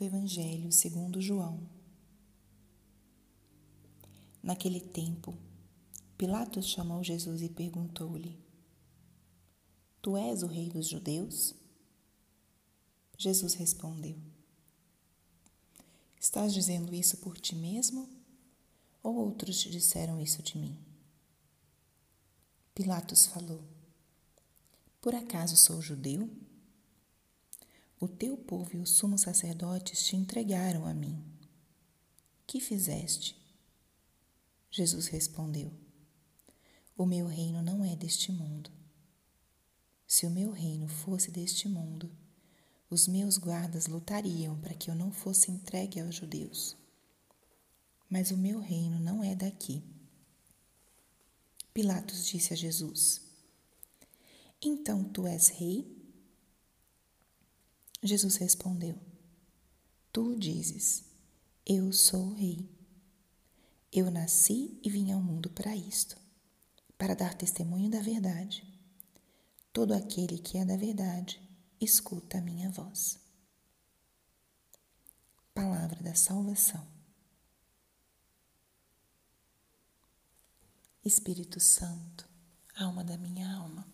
do Evangelho segundo João. Naquele tempo, Pilatos chamou Jesus e perguntou-lhe: Tu és o rei dos judeus? Jesus respondeu: Estás dizendo isso por ti mesmo? Ou outros te disseram isso de mim? Pilatos falou: Por acaso sou judeu? O teu povo e os sumos sacerdotes te entregaram a mim. Que fizeste? Jesus respondeu: O meu reino não é deste mundo. Se o meu reino fosse deste mundo, os meus guardas lutariam para que eu não fosse entregue aos judeus. Mas o meu reino não é daqui. Pilatos disse a Jesus: Então tu és rei? Jesus respondeu: Tu dizes, eu sou o rei. Eu nasci e vim ao mundo para isto, para dar testemunho da verdade. Todo aquele que é da verdade escuta a minha voz. Palavra da salvação. Espírito Santo, alma da minha alma,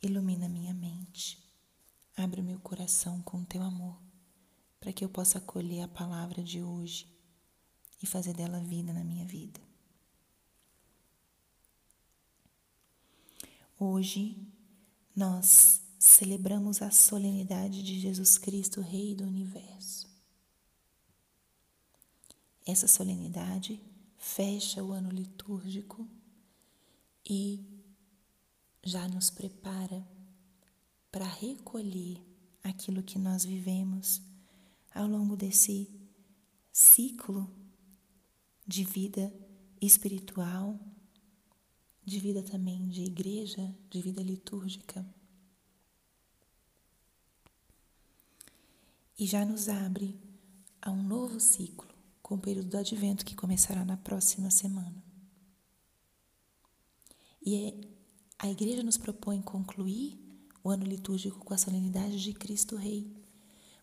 ilumina minha mente, abre meu coração com teu amor, para que eu possa acolher a palavra de hoje e fazer dela vida na minha vida. Hoje nós celebramos a solenidade de Jesus Cristo, Rei do Universo. Essa solenidade fecha o ano litúrgico e já nos prepara para recolher aquilo que nós vivemos ao longo desse ciclo de vida espiritual, de vida também de igreja, de vida litúrgica. E já nos abre a um novo ciclo com o período do advento que começará na próxima semana. E é, a igreja nos propõe concluir o ano litúrgico com a solenidade de Cristo Rei,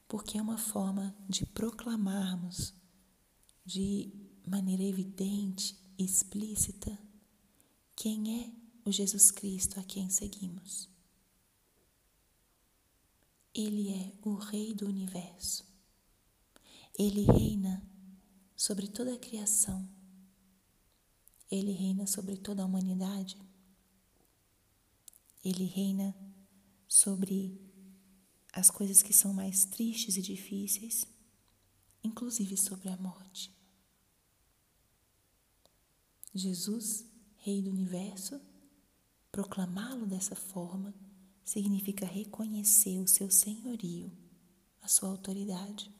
porque é uma forma de proclamarmos de maneira evidente e explícita quem é o Jesus Cristo a quem seguimos. Ele é o Rei do universo. Ele reina sobre toda a criação. Ele reina sobre toda a humanidade. Ele reina sobre as coisas que são mais tristes e difíceis, inclusive sobre a morte. Jesus, Rei do Universo, proclamá-lo dessa forma significa reconhecer o seu senhorio, a sua autoridade.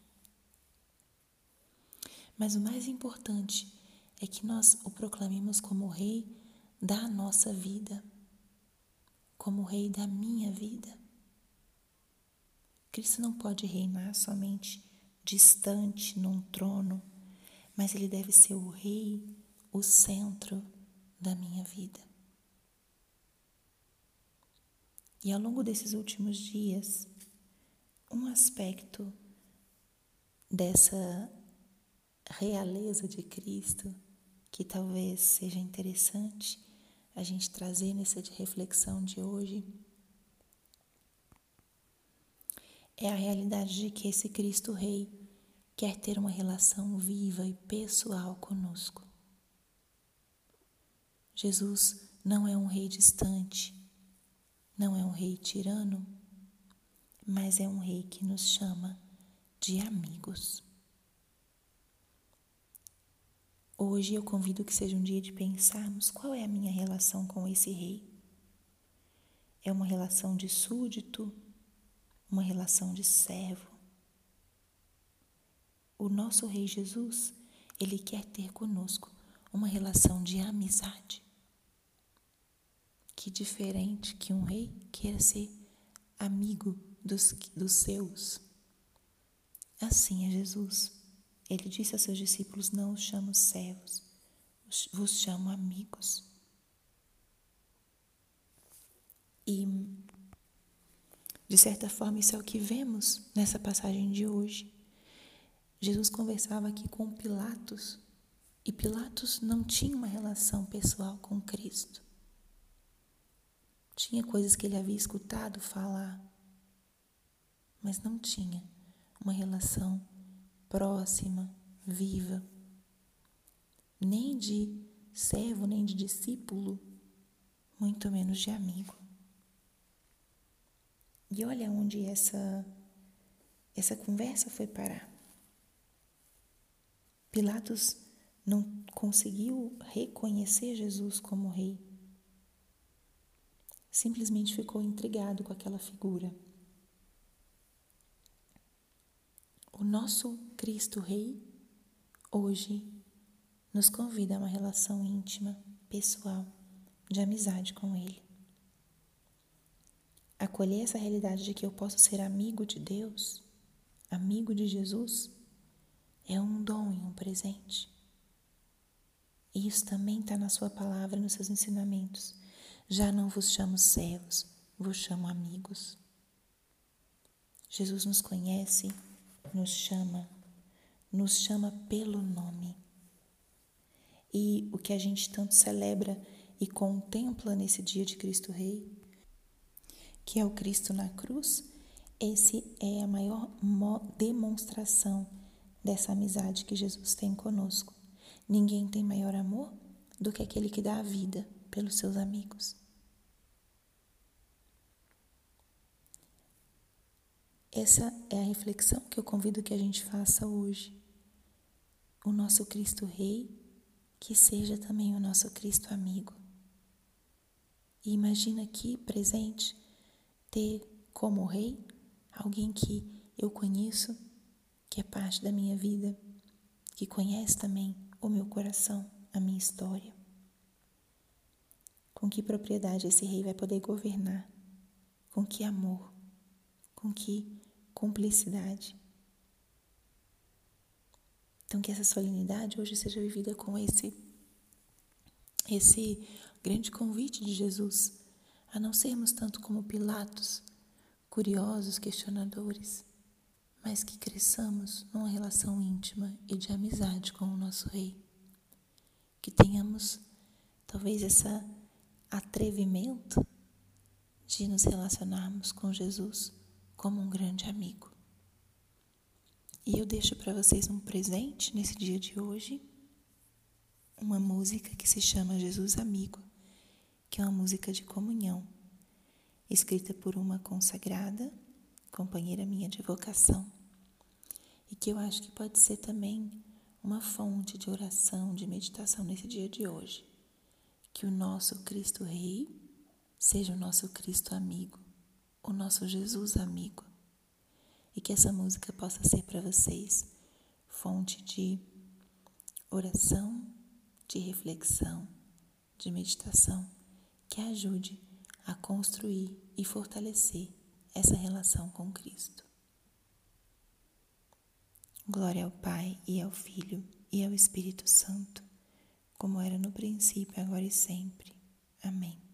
Mas o mais importante é que nós o proclamemos como Rei da nossa vida, como Rei da minha vida. Cristo não pode reinar somente distante num trono, mas ele deve ser o Rei, o centro da minha vida. E ao longo desses últimos dias, um aspecto dessa realeza de Cristo que talvez seja interessante a gente trazer nessa reflexão de hoje é a realidade de que esse Cristo Rei quer ter uma relação viva e pessoal conosco. Jesus não é um rei distante, não é um rei tirano, mas é um rei que nos chama de amigos. Hoje eu convido que seja um dia de pensarmos qual é a minha relação com esse rei. É uma relação de súdito, uma relação de servo. O nosso rei Jesus, ele quer ter conosco uma relação de amizade. Que diferente que um rei queira ser amigo dos, dos seus. Assim é Jesus. Ele disse a seus discípulos: Não os chamo servos, vos chamo amigos. De certa forma, isso é o que vemos nessa passagem de hoje. Jesus conversava aqui com Pilatos e Pilatos não tinha uma relação pessoal com Cristo. Tinha coisas que ele havia escutado falar, mas não tinha uma relação próxima, viva, nem de servo, nem de discípulo, muito menos de amigo. E olha onde essa essa conversa foi parar. Pilatos não conseguiu reconhecer Jesus como rei. Simplesmente ficou intrigado com aquela figura. O nosso Cristo Rei hoje nos convida a uma relação íntima, pessoal, de amizade com Ele. Acolher essa realidade de que eu posso ser amigo de Deus, amigo de Jesus, é um dom e um presente. E isso também está na Sua palavra, nos seus ensinamentos. Já não vos chamo servos, vos chamo amigos. Jesus nos conhece, nos chama, nos chama pelo nome. E o que a gente tanto celebra e contempla nesse dia de Cristo Rei, que é o Cristo na cruz, esse é a maior demonstração dessa amizade que Jesus tem conosco. Ninguém tem maior amor do que aquele que dá a vida pelos seus amigos. Essa é a reflexão que eu convido que a gente faça hoje. O nosso Cristo Rei, que seja também o nosso Cristo amigo. E imagina aqui presente ter como rei alguém que eu conheço, que é parte da minha vida, que conhece também o meu coração, a minha história. Com que propriedade esse rei vai poder governar? Com que amor? Com que cumplicidade? Então que essa solenidade hoje seja vivida com esse esse grande convite de Jesus a não sermos tanto como Pilatos, curiosos, questionadores, mas que cresçamos numa relação íntima e de amizade com o nosso Rei. Que tenhamos talvez esse atrevimento de nos relacionarmos com Jesus como um grande amigo. E eu deixo para vocês um presente nesse dia de hoje, uma música que se chama Jesus Amigo, que é uma música de comunhão, escrita por uma consagrada companheira minha de vocação, e que eu acho que pode ser também uma fonte de oração, de meditação nesse dia de hoje. Que o nosso Cristo Rei seja o nosso Cristo amigo, o nosso Jesus amigo, e que essa música possa ser para vocês fonte de oração, de reflexão, de meditação, que ajude a construir e fortalecer essa relação com Cristo. Glória ao Pai e ao Filho e ao Espírito Santo, como era no princípio, agora e sempre. Amém.